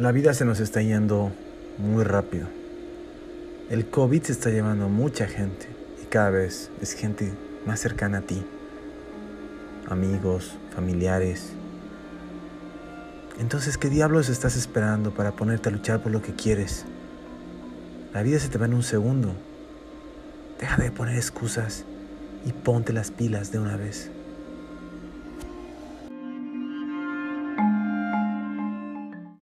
La vida se nos está yendo muy rápido. El COVID se está llevando a mucha gente y cada vez es gente más cercana a ti. Amigos, familiares. Entonces, ¿qué diablos estás esperando para ponerte a luchar por lo que quieres? La vida se te va en un segundo. Deja de poner excusas y ponte las pilas de una vez.